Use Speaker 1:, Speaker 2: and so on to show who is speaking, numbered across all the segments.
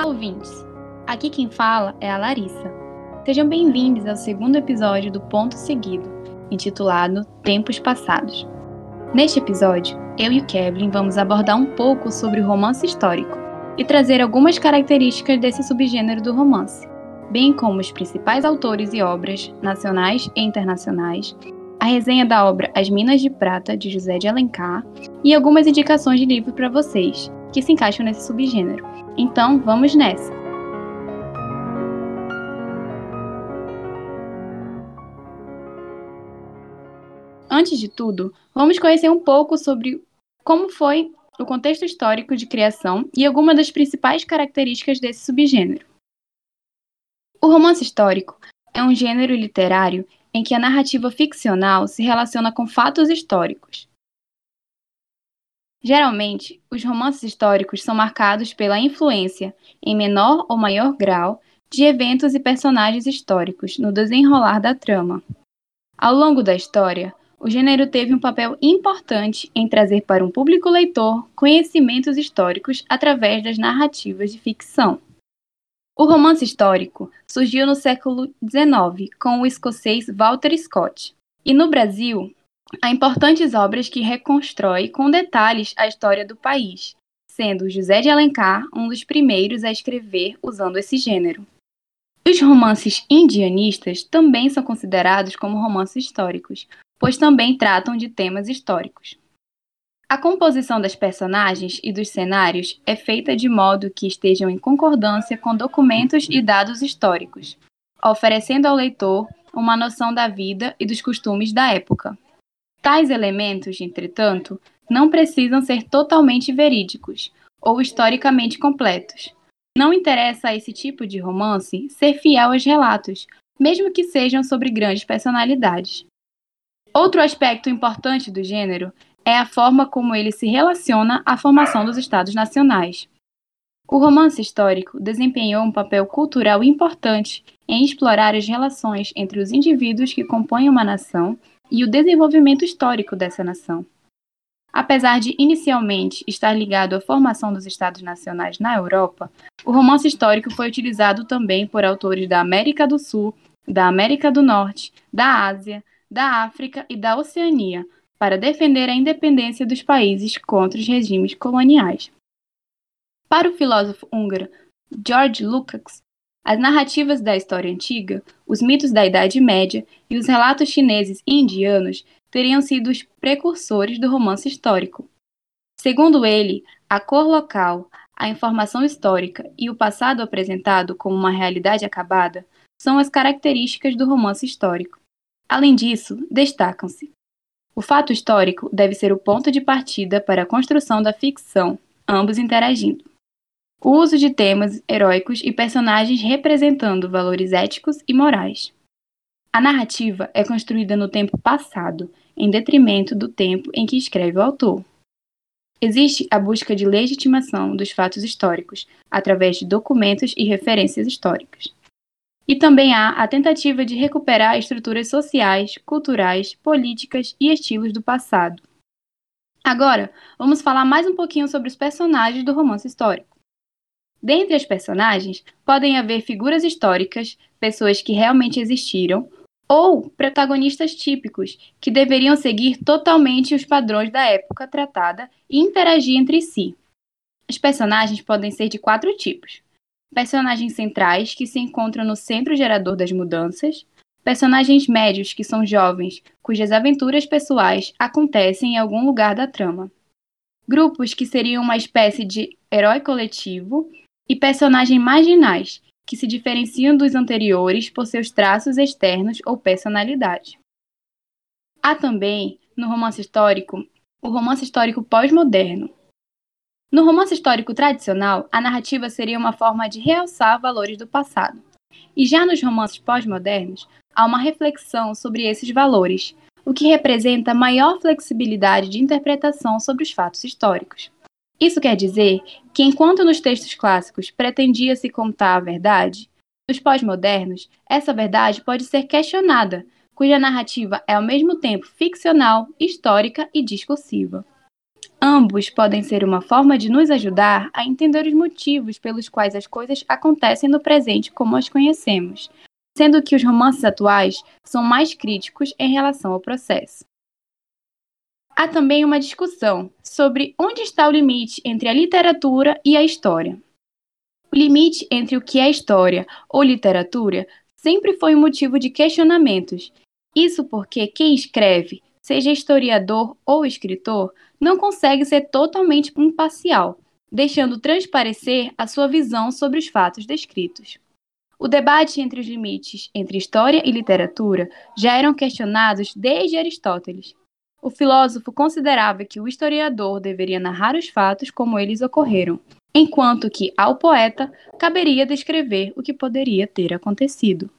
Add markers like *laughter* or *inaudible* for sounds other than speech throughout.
Speaker 1: Olá, ouvintes! Aqui quem fala é a Larissa. Sejam bem-vindos ao segundo episódio do Ponto Seguido, intitulado Tempos Passados. Neste episódio, eu e o Kevin vamos abordar um pouco sobre o romance histórico e trazer algumas características desse subgênero do romance, bem como os principais autores e obras, nacionais e internacionais, a resenha da obra As Minas de Prata, de José de Alencar, e algumas indicações de livro para vocês, que se encaixam nesse subgênero. Então, vamos nessa! Antes de tudo, vamos conhecer um pouco sobre como foi o contexto histórico de criação e algumas das principais características desse subgênero. O romance histórico é um gênero literário em que a narrativa ficcional se relaciona com fatos históricos. Geralmente, os romances históricos são marcados pela influência, em menor ou maior grau, de eventos e personagens históricos no desenrolar da trama. Ao longo da história, o gênero teve um papel importante em trazer para um público leitor conhecimentos históricos através das narrativas de ficção. O romance histórico surgiu no século XIX com o escocês Walter Scott, e no Brasil há importantes obras que reconstrói com detalhes a história do país, sendo José de Alencar um dos primeiros a escrever usando esse gênero. Os romances indianistas também são considerados como romances históricos, pois também tratam de temas históricos. A composição das personagens e dos cenários é feita de modo que estejam em concordância com documentos e dados históricos, oferecendo ao leitor uma noção da vida e dos costumes da época. Tais elementos, entretanto, não precisam ser totalmente verídicos ou historicamente completos. Não interessa a esse tipo de romance ser fiel aos relatos, mesmo que sejam sobre grandes personalidades. Outro aspecto importante do gênero é a forma como ele se relaciona à formação dos Estados nacionais. O romance histórico desempenhou um papel cultural importante em explorar as relações entre os indivíduos que compõem uma nação e o desenvolvimento histórico dessa nação. Apesar de inicialmente estar ligado à formação dos Estados nacionais na Europa, o romance histórico foi utilizado também por autores da América do Sul, da América do Norte, da Ásia, da África e da Oceania para defender a independência dos países contra os regimes coloniais. Para o filósofo húngaro George Lukács, as narrativas da história antiga, os mitos da Idade Média e os relatos chineses e indianos teriam sido os precursores do romance histórico. Segundo ele, a cor local, a informação histórica e o passado apresentado como uma realidade acabada são as características do romance histórico. Além disso, destacam-se: o fato histórico deve ser o ponto de partida para a construção da ficção, ambos interagindo. O uso de temas heróicos e personagens representando valores éticos e morais. A narrativa é construída no tempo passado, em detrimento do tempo em que escreve o autor. Existe a busca de legitimação dos fatos históricos através de documentos e referências históricas. E também há a tentativa de recuperar estruturas sociais, culturais, políticas e estilos do passado. Agora, vamos falar mais um pouquinho sobre os personagens do romance histórico. Dentre as personagens, podem haver figuras históricas, pessoas que realmente existiram, ou protagonistas típicos, que deveriam seguir totalmente os padrões da época tratada e interagir entre si. Os personagens podem ser de quatro tipos: personagens centrais que se encontram no centro gerador das mudanças, personagens médios que são jovens, cujas aventuras pessoais acontecem em algum lugar da trama, grupos que seriam uma espécie de herói coletivo e personagens marginais que se diferenciam dos anteriores por seus traços externos ou personalidade. Há também, no romance histórico, o romance histórico pós-moderno, no romance histórico tradicional, a narrativa seria uma forma de realçar valores do passado. E já nos romances pós-modernos, há uma reflexão sobre esses valores, o que representa maior flexibilidade de interpretação sobre os fatos históricos. Isso quer dizer que, enquanto nos textos clássicos pretendia-se contar a verdade, nos pós-modernos, essa verdade pode ser questionada, cuja narrativa é ao mesmo tempo ficcional, histórica e discursiva. Ambos podem ser uma forma de nos ajudar a entender os motivos pelos quais as coisas acontecem no presente como as conhecemos, sendo que os romances atuais são mais críticos em relação ao processo. Há também uma discussão sobre onde está o limite entre a literatura e a história. O limite entre o que é história ou literatura sempre foi um motivo de questionamentos. Isso porque quem escreve, seja historiador ou escritor, não consegue ser totalmente imparcial, deixando transparecer a sua visão sobre os fatos descritos. O debate entre os limites entre história e literatura já eram questionados desde Aristóteles. O filósofo considerava que o historiador deveria narrar os fatos como eles ocorreram, enquanto que ao poeta caberia descrever o que poderia ter acontecido.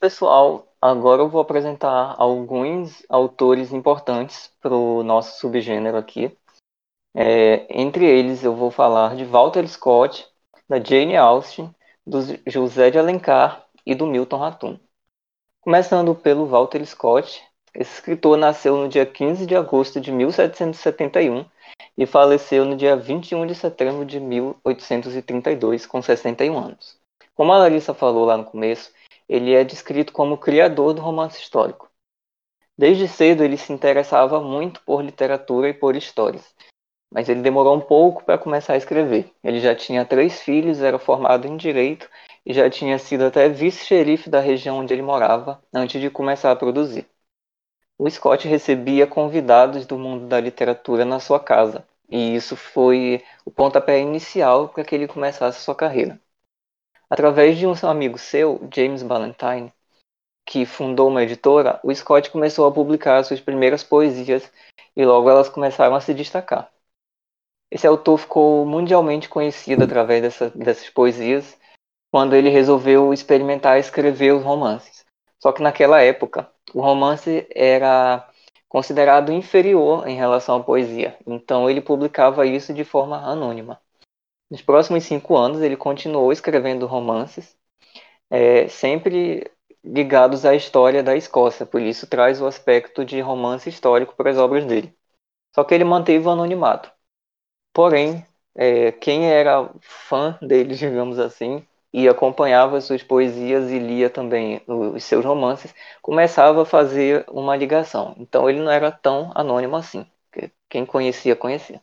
Speaker 2: Pessoal, agora eu vou apresentar alguns autores importantes para o nosso subgênero aqui. É, entre eles, eu vou falar de Walter Scott, da Jane Austen, do José de Alencar e do Milton Ratum. Começando pelo Walter Scott, esse escritor nasceu no dia 15 de agosto de 1771 e faleceu no dia 21 de setembro de 1832, com 61 anos. Como a Larissa falou lá no começo, ele é descrito como criador do romance histórico. Desde cedo ele se interessava muito por literatura e por histórias, mas ele demorou um pouco para começar a escrever. Ele já tinha três filhos, era formado em direito e já tinha sido até vice-xerife da região onde ele morava antes de começar a produzir. O Scott recebia convidados do mundo da literatura na sua casa, e isso foi o pontapé inicial para que ele começasse sua carreira. Através de um amigo seu, James Ballantyne, que fundou uma editora, o Scott começou a publicar suas primeiras poesias e logo elas começaram a se destacar. Esse autor ficou mundialmente conhecido através dessa, dessas poesias quando ele resolveu experimentar escrever os romances. Só que naquela época, o romance era considerado inferior em relação à poesia, então ele publicava isso de forma anônima. Nos próximos cinco anos, ele continuou escrevendo romances, é, sempre ligados à história da Escócia, por isso traz o aspecto de romance histórico para as obras dele. Só que ele manteve o anonimato. Porém, é, quem era fã dele, *laughs* digamos assim, e acompanhava suas poesias e lia também os seus romances, começava a fazer uma ligação. Então ele não era tão anônimo assim. Quem conhecia, conhecia.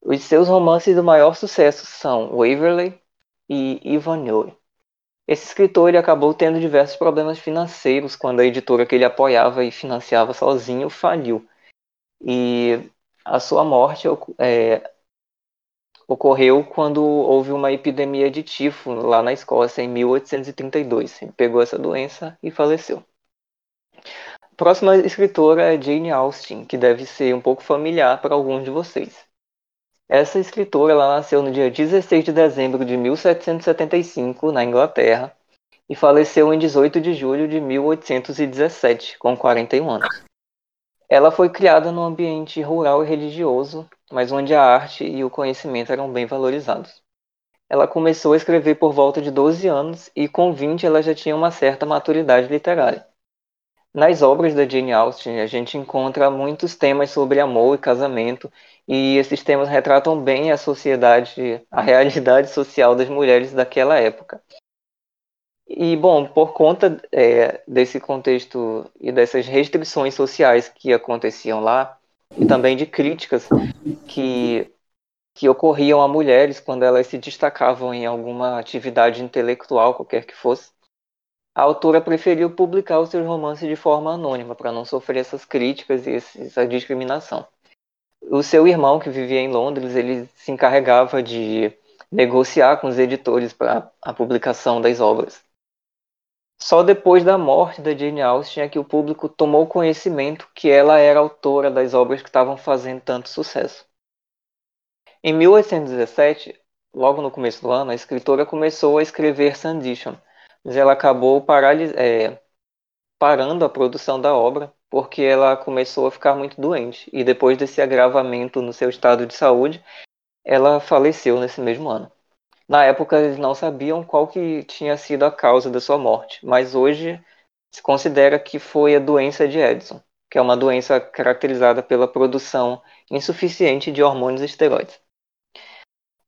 Speaker 2: Os seus romances do maior sucesso são Waverley e Ivanhoe. Esse escritor ele acabou tendo diversos problemas financeiros quando a editora que ele apoiava e financiava sozinho faliu. E a sua morte é, ocorreu quando houve uma epidemia de tifo lá na Escócia em 1832. Ele pegou essa doença e faleceu. A próxima escritora é Jane Austen, que deve ser um pouco familiar para alguns de vocês. Essa escritora ela nasceu no dia 16 de dezembro de 1775, na Inglaterra, e faleceu em 18 de julho de 1817, com 41 anos. Ela foi criada num ambiente rural e religioso, mas onde a arte e o conhecimento eram bem valorizados. Ela começou a escrever por volta de 12 anos e com 20 ela já tinha uma certa maturidade literária. Nas obras da Jane Austen, a gente encontra muitos temas sobre amor e casamento e esses temas retratam bem a sociedade, a realidade social das mulheres daquela época. E, bom, por conta é, desse contexto e dessas restrições sociais que aconteciam lá, e também de críticas que, que ocorriam a mulheres quando elas se destacavam em alguma atividade intelectual, qualquer que fosse, a autora preferiu publicar os seus romances de forma anônima, para não sofrer essas críticas e essa discriminação o seu irmão, que vivia em Londres, ele se encarregava de negociar com os editores para a publicação das obras. Só depois da morte da Jane Austen é que o público tomou conhecimento que ela era autora das obras que estavam fazendo tanto sucesso. Em 1817, logo no começo do ano, a escritora começou a escrever Sandition, mas ela acabou é, parando a produção da obra porque ela começou a ficar muito doente e depois desse agravamento no seu estado de saúde, ela faleceu nesse mesmo ano. Na época eles não sabiam qual que tinha sido a causa da sua morte, mas hoje se considera que foi a doença de Edison. que é uma doença caracterizada pela produção insuficiente de hormônios esteroides.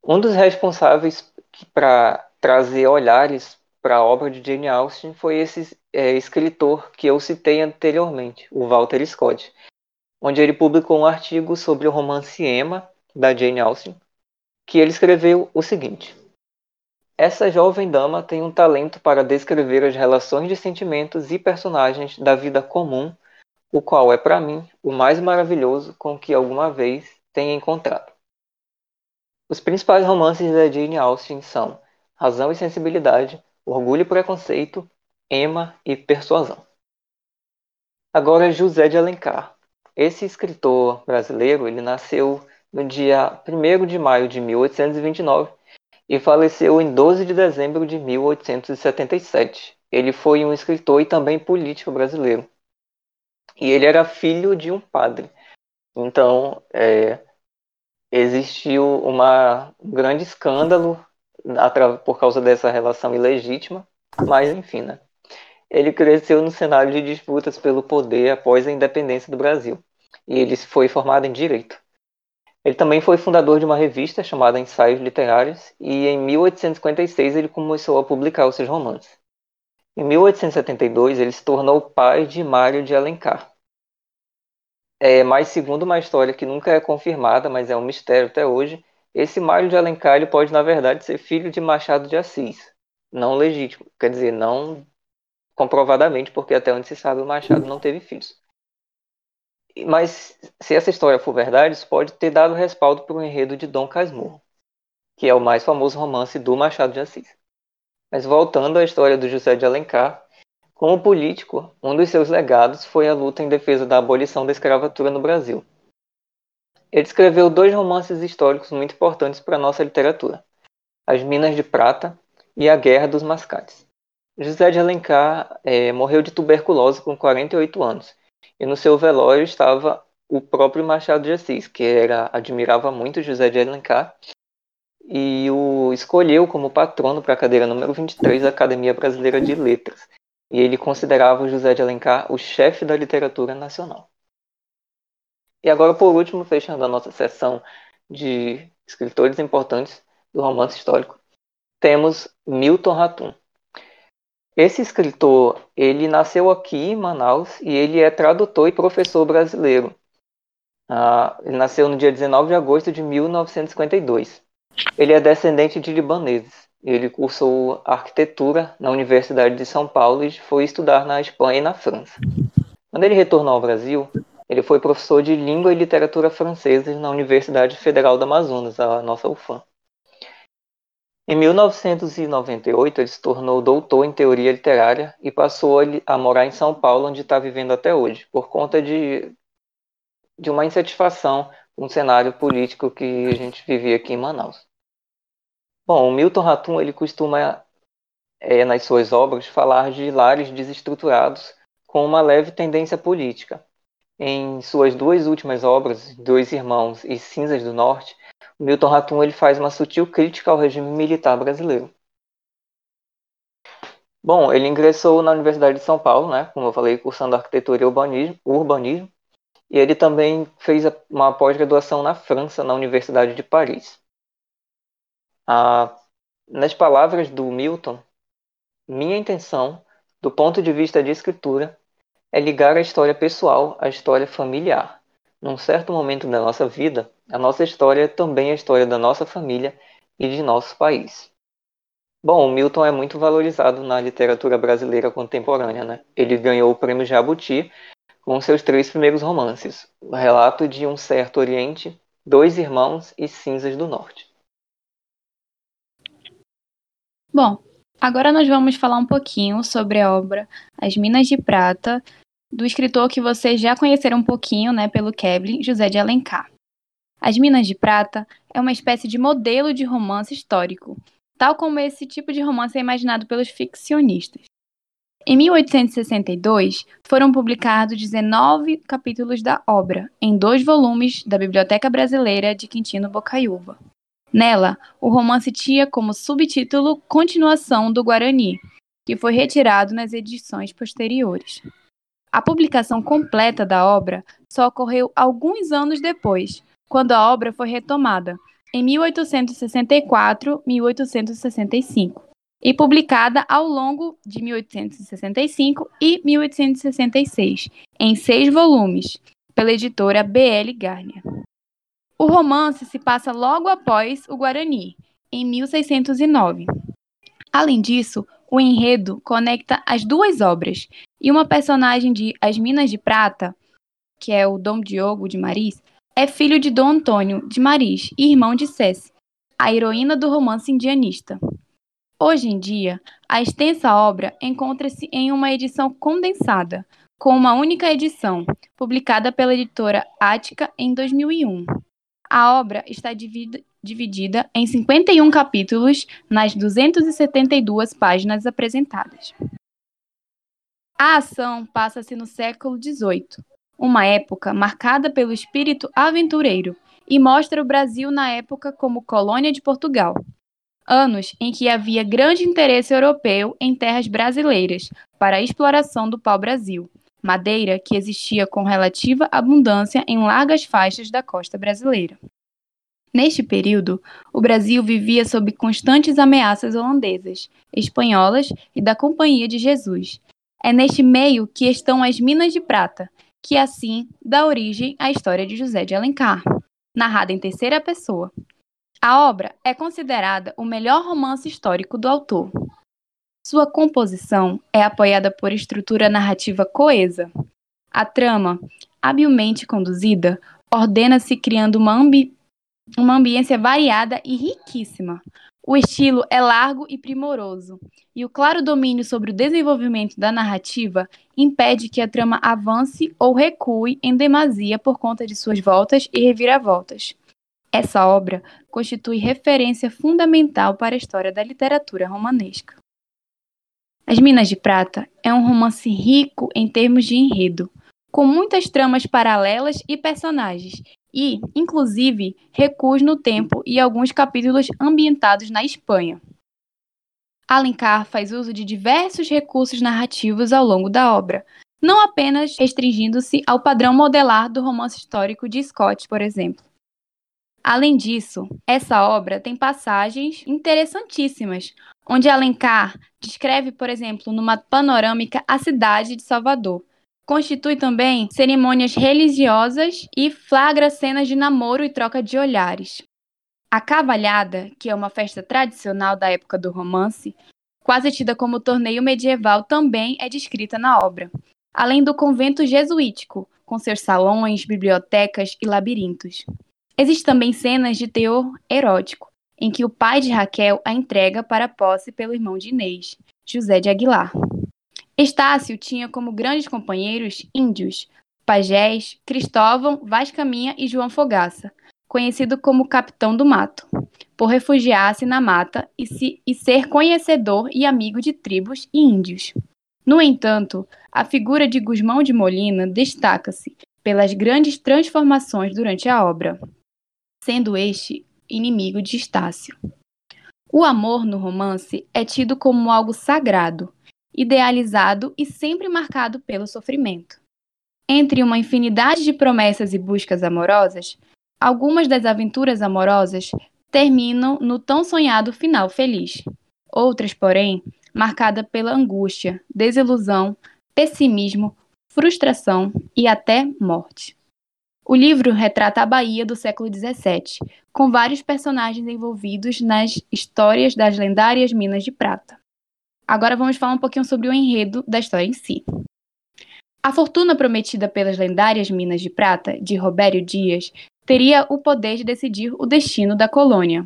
Speaker 2: Um dos responsáveis para trazer olhares para a obra de Jane Austen foi esse é, escritor que eu citei anteriormente, o Walter Scott, onde ele publicou um artigo sobre o romance Emma, da Jane Austen, que ele escreveu o seguinte: Essa jovem dama tem um talento para descrever as relações de sentimentos e personagens da vida comum, o qual é para mim o mais maravilhoso com que alguma vez tenha encontrado. Os principais romances da Jane Austen são Razão e Sensibilidade, Orgulho e Preconceito, Emma e Persuasão. Agora José de Alencar. Esse escritor brasileiro, ele nasceu no dia 1 de maio de 1829 e faleceu em 12 de dezembro de 1877. Ele foi um escritor e também político brasileiro. E ele era filho de um padre. Então, é, existiu uma, um grande escândalo por causa dessa relação ilegítima, mas enfim, né? Ele cresceu no cenário de disputas pelo poder após a independência do Brasil, e ele foi formado em Direito. Ele também foi fundador de uma revista chamada Ensaios Literários, e em 1856 ele começou a publicar os seus romances. Em 1872 ele se tornou pai de Mário de Alencar, é, mas segundo uma história que nunca é confirmada, mas é um mistério até hoje, esse Mário de Alencar pode, na verdade, ser filho de Machado de Assis. Não legítimo, quer dizer, não comprovadamente, porque até onde se sabe o Machado não teve filhos. Mas se essa história for verdade, isso pode ter dado respaldo para o enredo de Dom Casmurro, que é o mais famoso romance do Machado de Assis. Mas voltando à história do José de Alencar, como político, um dos seus legados foi a luta em defesa da abolição da escravatura no Brasil. Ele escreveu dois romances históricos muito importantes para a nossa literatura: As Minas de Prata e A Guerra dos Mascates. José de Alencar é, morreu de tuberculose com 48 anos, e no seu velório estava o próprio Machado de Assis, que era, admirava muito José de Alencar e o escolheu como patrono para a cadeira número 23 da Academia Brasileira de Letras e ele considerava José de Alencar o chefe da literatura nacional. E agora, por último, fechando a nossa sessão de escritores importantes do romance histórico, temos Milton Ratum. Esse escritor, ele nasceu aqui em Manaus e ele é tradutor e professor brasileiro. Ah, ele nasceu no dia 19 de agosto de 1952. Ele é descendente de libaneses. Ele cursou arquitetura na Universidade de São Paulo e foi estudar na Espanha e na França. Quando ele retornou ao Brasil, ele foi professor de língua e literatura francesa na Universidade Federal do Amazonas, a nossa UFAM. Em 1998, ele se tornou doutor em teoria literária e passou a morar em São Paulo, onde está vivendo até hoje, por conta de, de uma insatisfação com o cenário político que a gente vivia aqui em Manaus. Bom, o Milton Ratum ele costuma, é, nas suas obras, falar de lares desestruturados com uma leve tendência política. Em suas duas últimas obras, Dois Irmãos e Cinzas do Norte, Milton Ratum ele faz uma sutil crítica ao regime militar brasileiro. Bom, ele ingressou na Universidade de São Paulo, né, como eu falei, cursando arquitetura e urbanismo, urbanismo e ele também fez uma pós-graduação na França, na Universidade de Paris. Ah, nas palavras do Milton, minha intenção, do ponto de vista de escritura, é ligar a história pessoal à história familiar. Num certo momento da nossa vida, a nossa história é também a história da nossa família e de nosso país. Bom, Milton é muito valorizado na literatura brasileira contemporânea, né? Ele ganhou o prêmio Jabuti com seus três primeiros romances: O Relato de um Certo Oriente, Dois Irmãos e Cinzas do Norte.
Speaker 1: Bom, agora nós vamos falar um pouquinho sobre a obra As Minas de Prata, do escritor que vocês já conheceram um pouquinho, né, pelo Kevlin, José de Alencar. As Minas de Prata é uma espécie de modelo de romance histórico, tal como esse tipo de romance é imaginado pelos ficcionistas. Em 1862, foram publicados 19 capítulos da obra, em dois volumes da Biblioteca Brasileira de Quintino Bocaiúva. Nela, o romance tinha como subtítulo Continuação do Guarani, que foi retirado nas edições posteriores. A publicação completa da obra só ocorreu alguns anos depois, quando a obra foi retomada, em 1864-1865, e publicada ao longo de 1865 e 1866, em seis volumes, pela editora B.L. Garnier. O romance se passa logo após o Guarani, em 1609. Além disso, o enredo conecta as duas obras, e uma personagem de As Minas de Prata, que é o Dom Diogo de Maris, é filho de Dom Antônio de Maris e irmão de Cessi, a heroína do romance indianista. Hoje em dia, a extensa obra encontra-se em uma edição condensada, com uma única edição, publicada pela editora Ática em 2001. A obra está dividida em 51 capítulos nas 272 páginas apresentadas. A ação passa-se no século XVIII, uma época marcada pelo espírito aventureiro, e mostra o Brasil na época como colônia de Portugal. Anos em que havia grande interesse europeu em terras brasileiras para a exploração do pau-brasil, madeira que existia com relativa abundância em largas faixas da costa brasileira. Neste período, o Brasil vivia sob constantes ameaças holandesas, espanholas e da Companhia de Jesus, é neste meio que estão as Minas de Prata, que assim dá origem à história de José de Alencar, narrada em terceira pessoa. A obra é considerada o melhor romance histórico do autor. Sua composição é apoiada por estrutura narrativa coesa. A trama, habilmente conduzida, ordena-se criando uma, ambi uma ambiência variada e riquíssima, o estilo é largo e primoroso, e o claro domínio sobre o desenvolvimento da narrativa impede que a trama avance ou recue em demasia por conta de suas voltas e reviravoltas. Essa obra constitui referência fundamental para a história da literatura romanesca. As Minas de Prata é um romance rico em termos de enredo, com muitas tramas paralelas e personagens, e, inclusive, recuos no tempo e alguns capítulos ambientados na Espanha. Alencar faz uso de diversos recursos narrativos ao longo da obra, não apenas restringindo-se ao padrão modelar do romance histórico de Scott, por exemplo. Além disso, essa obra tem passagens interessantíssimas, onde Alencar descreve, por exemplo, numa panorâmica a cidade de Salvador, Constitui também cerimônias religiosas e flagra cenas de namoro e troca de olhares. A cavalhada, que é uma festa tradicional da época do romance, quase tida como torneio medieval, também é descrita na obra, além do convento jesuítico, com seus salões, bibliotecas e labirintos. Existem também cenas de teor erótico, em que o pai de Raquel a entrega para posse pelo irmão de Inês, José de Aguilar. Estácio tinha como grandes companheiros índios, pajés, Cristóvão, Vaz Caminha e João Fogaça, conhecido como Capitão do Mato, por refugiar-se na mata e, se, e ser conhecedor e amigo de tribos e índios. No entanto, a figura de Gusmão de Molina destaca-se pelas grandes transformações durante a obra, sendo este inimigo de Estácio. O amor no romance é tido como algo sagrado, idealizado e sempre marcado pelo sofrimento. Entre uma infinidade de promessas e buscas amorosas, algumas das aventuras amorosas terminam no tão sonhado final feliz. Outras, porém, marcada pela angústia, desilusão, pessimismo, frustração e até morte. O livro retrata a Bahia do século XVII, com vários personagens envolvidos nas histórias das lendárias minas de prata. Agora vamos falar um pouquinho sobre o enredo da história em si. A fortuna prometida pelas lendárias Minas de Prata, de Robério Dias, teria o poder de decidir o destino da colônia.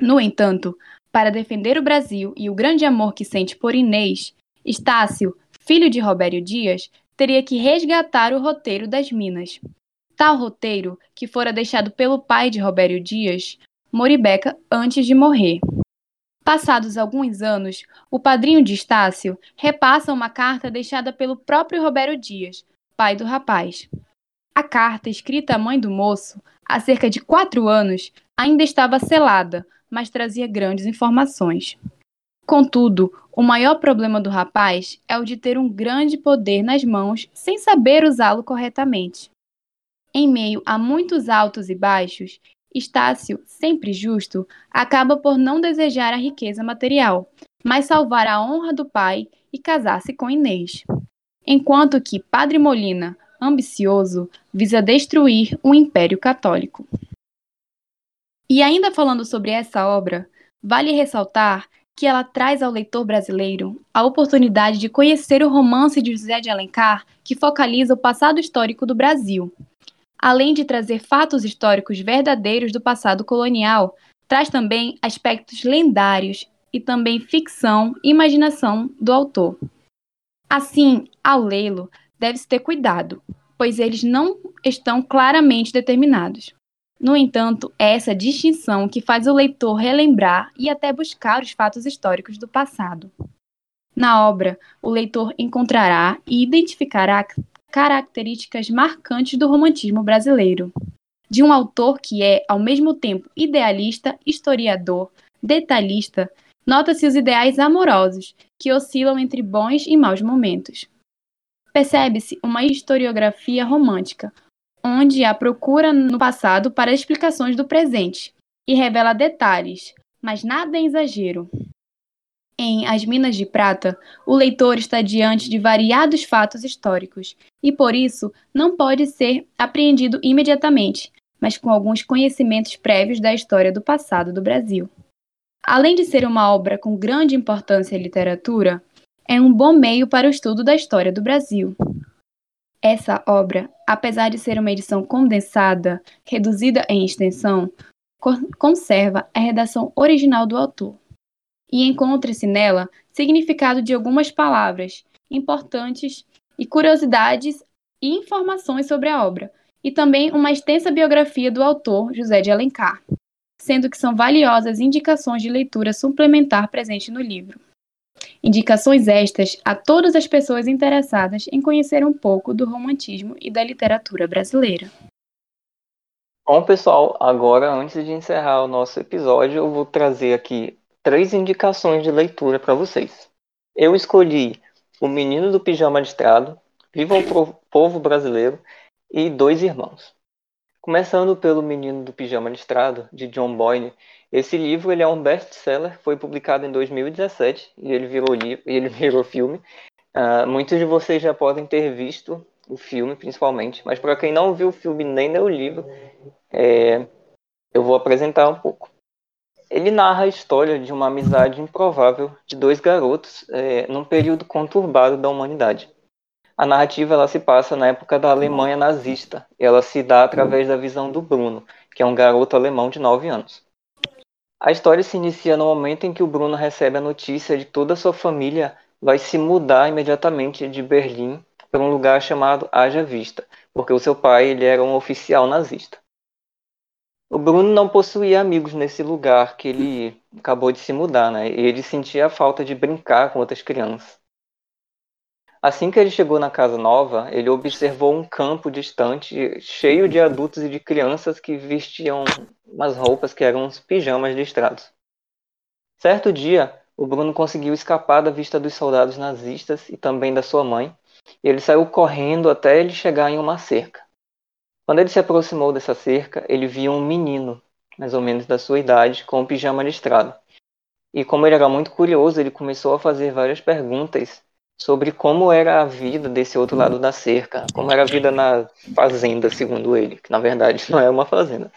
Speaker 1: No entanto, para defender o Brasil e o grande amor que sente por Inês, Estácio, filho de Robério Dias, teria que resgatar o roteiro das Minas. Tal roteiro, que fora deixado pelo pai de Robério Dias, Moribeca, antes de morrer. Passados alguns anos, o padrinho de Estácio repassa uma carta deixada pelo próprio Roberto Dias, pai do rapaz. A carta, escrita à mãe do moço, há cerca de quatro anos, ainda estava selada, mas trazia grandes informações. Contudo, o maior problema do rapaz é o de ter um grande poder nas mãos sem saber usá-lo corretamente. Em meio a muitos altos e baixos, Estácio, sempre justo, acaba por não desejar a riqueza material, mas salvar a honra do pai e casar-se com Inês. Enquanto que Padre Molina, ambicioso, visa destruir o Império Católico. E ainda falando sobre essa obra, vale ressaltar que ela traz ao leitor brasileiro a oportunidade de conhecer o romance de José de Alencar, que focaliza o passado histórico do Brasil. Além de trazer fatos históricos verdadeiros do passado colonial, traz também aspectos lendários e também ficção e imaginação do autor. Assim, ao lê-lo, deve-se ter cuidado, pois eles não estão claramente determinados. No entanto, é essa distinção que faz o leitor relembrar e até buscar os fatos históricos do passado. Na obra, o leitor encontrará e identificará características marcantes do romantismo brasileiro, de um autor que é, ao mesmo tempo, idealista, historiador, detalhista, nota-se os ideais amorosos, que oscilam entre bons e maus momentos. Percebe-se uma historiografia romântica, onde há procura no passado para explicações do presente e revela detalhes, mas nada em exagero. Em As Minas de Prata, o leitor está diante de variados fatos históricos e, por isso, não pode ser apreendido imediatamente, mas com alguns conhecimentos prévios da história do passado do Brasil. Além de ser uma obra com grande importância em literatura, é um bom meio para o estudo da história do Brasil. Essa obra, apesar de ser uma edição condensada, reduzida em extensão, conserva a redação original do autor. E encontra-se nela significado de algumas palavras importantes e curiosidades e informações sobre a obra, e também uma extensa biografia do autor José de Alencar, sendo que são valiosas indicações de leitura suplementar presente no livro. Indicações estas a todas as pessoas interessadas em conhecer um pouco do romantismo e da literatura brasileira.
Speaker 2: Bom, pessoal, agora antes de encerrar o nosso episódio, eu vou trazer aqui três indicações de leitura para vocês. Eu escolhi O Menino do Pijama Listrado, Viva o Povo Brasileiro e Dois Irmãos. Começando pelo Menino do Pijama Listrado, de John Boyne, esse livro ele é um best-seller, foi publicado em 2017 e ele virou, livro, ele *laughs* virou filme. Uh, muitos de vocês já podem ter visto o filme, principalmente, mas para quem não viu o filme nem leu o livro, é, eu vou apresentar um pouco. Ele narra a história de uma amizade improvável de dois garotos é, num período conturbado da humanidade. A narrativa ela se passa na época da Alemanha nazista. Ela se dá através da visão do Bruno, que é um garoto alemão de 9 anos. A história se inicia no momento em que o Bruno recebe a notícia de que toda a sua família vai se mudar imediatamente de Berlim para um lugar chamado Haja Vista, porque o seu pai ele era um oficial nazista. O Bruno não possuía amigos nesse lugar que ele acabou de se mudar, né? E ele sentia a falta de brincar com outras crianças. Assim que ele chegou na casa nova, ele observou um campo distante cheio de adultos e de crianças que vestiam umas roupas que eram uns pijamas listrados. Certo dia, o Bruno conseguiu escapar da vista dos soldados nazistas e também da sua mãe, e ele saiu correndo até ele chegar em uma cerca. Quando ele se aproximou dessa cerca, ele viu um menino, mais ou menos da sua idade, com um pijama listrado. E como ele era muito curioso, ele começou a fazer várias perguntas sobre como era a vida desse outro lado da cerca, como era a vida na fazenda, segundo ele, que na verdade *laughs* não é uma fazenda.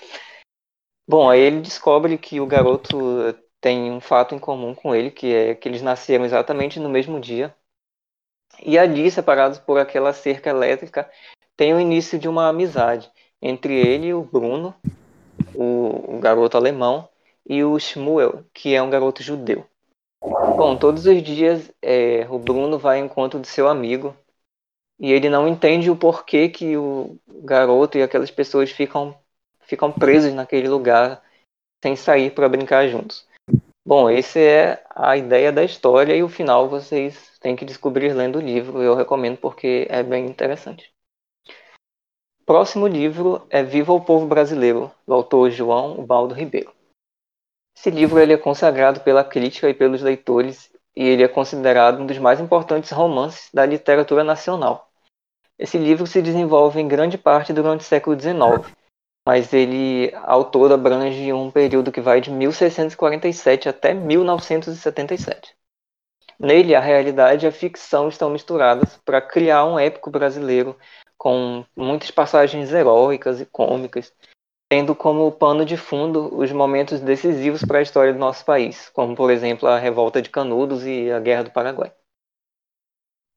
Speaker 2: Bom, aí ele descobre que o garoto tem um fato em comum com ele, que é que eles nasceram exatamente no mesmo dia. E ali, separados por aquela cerca elétrica, tem o início de uma amizade entre ele o Bruno, o, o garoto alemão, e o Shmuel, que é um garoto judeu. Bom, todos os dias é, o Bruno vai ao encontro do seu amigo e ele não entende o porquê que o garoto e aquelas pessoas ficam ficam presos naquele lugar sem sair para brincar juntos. Bom, essa é a ideia da história e o final vocês têm que descobrir lendo o livro. Eu recomendo porque é bem interessante. Próximo livro é Viva o Povo Brasileiro, do autor João Baldo Ribeiro. Esse livro ele é consagrado pela crítica e pelos leitores e ele é considerado um dos mais importantes romances da literatura nacional. Esse livro se desenvolve em grande parte durante o século XIX, mas ele, todo, abrange um período que vai de 1647 até 1977. Nele, a realidade e a ficção estão misturadas para criar um épico brasileiro com muitas passagens heróicas e cômicas, tendo como pano de fundo os momentos decisivos para a história do nosso país, como, por exemplo, a Revolta de Canudos e a Guerra do Paraguai.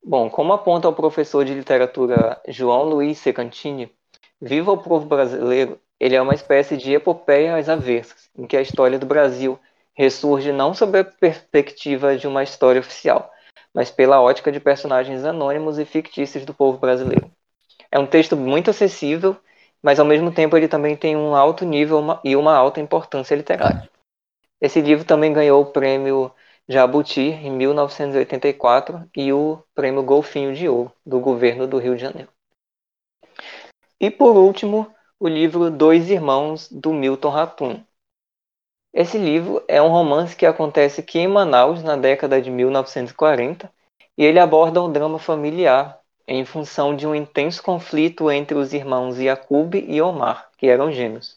Speaker 2: Bom, como aponta o professor de literatura João Luiz Secantini, Viva o Povo Brasileiro, ele é uma espécie de epopeia às avessas, em que a história do Brasil ressurge não sob a perspectiva de uma história oficial, mas pela ótica de personagens anônimos e fictícios do povo brasileiro. É um texto muito acessível, mas ao mesmo tempo ele também tem um alto nível e uma alta importância literária. Esse livro também ganhou o prêmio Jabuti em 1984 e o prêmio Golfinho de Ouro do governo do Rio de Janeiro. E por último, o livro Dois Irmãos, do Milton Ratum. Esse livro é um romance que acontece aqui em Manaus na década de 1940 e ele aborda um drama familiar em função de um intenso conflito entre os irmãos Yakub e Omar, que eram gêmeos.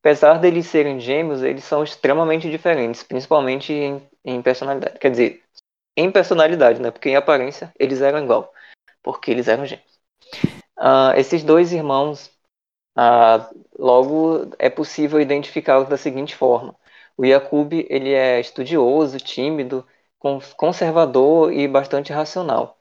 Speaker 2: Apesar deles serem gêmeos, eles são extremamente diferentes, principalmente em, em personalidade. Quer dizer, em personalidade, né? Porque em aparência eles eram igual, porque eles eram gêmeos. Uh, esses dois irmãos, uh, logo é possível identificá-los da seguinte forma: o Yakub ele é estudioso, tímido, conservador e bastante racional.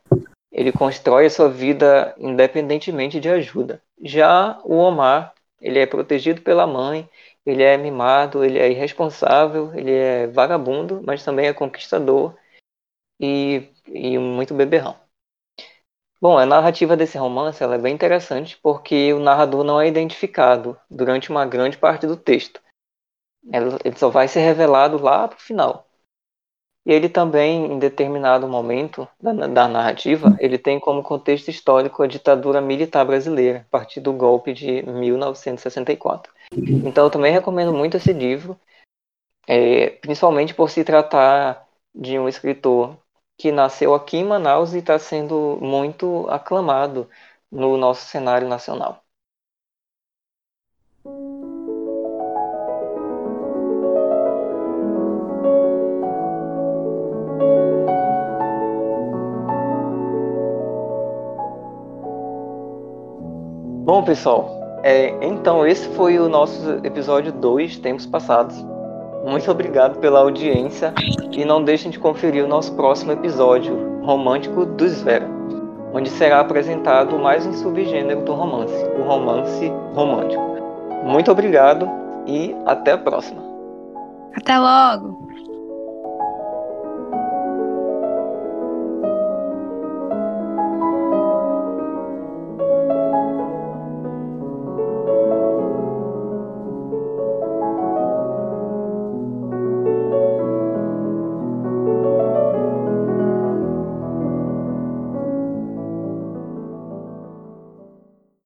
Speaker 2: Ele constrói a sua vida independentemente de ajuda. Já o Omar, ele é protegido pela mãe, ele é mimado, ele é irresponsável, ele é vagabundo, mas também é conquistador e, e muito beberrão. Bom, a narrativa desse romance é bem interessante porque o narrador não é identificado durante uma grande parte do texto. Ele só vai ser revelado lá para o final. E ele também, em determinado momento da, da, narrativa, ele tem como contexto histórico a ditadura militar brasileira, a partir do golpe de 1964. Então eu também recomendo muito esse livro, é, principalmente por se tratar de um escritor que nasceu aqui em Manaus e está sendo muito aclamado no nosso cenário nacional. Bom, pessoal, é, então esse foi o nosso episódio 2, Tempos Passados. Muito obrigado pela audiência e não deixem de conferir o nosso próximo episódio, Romântico do Svera, onde será apresentado mais um subgênero do romance, o romance romântico. Muito obrigado e até a próxima.
Speaker 1: Até logo!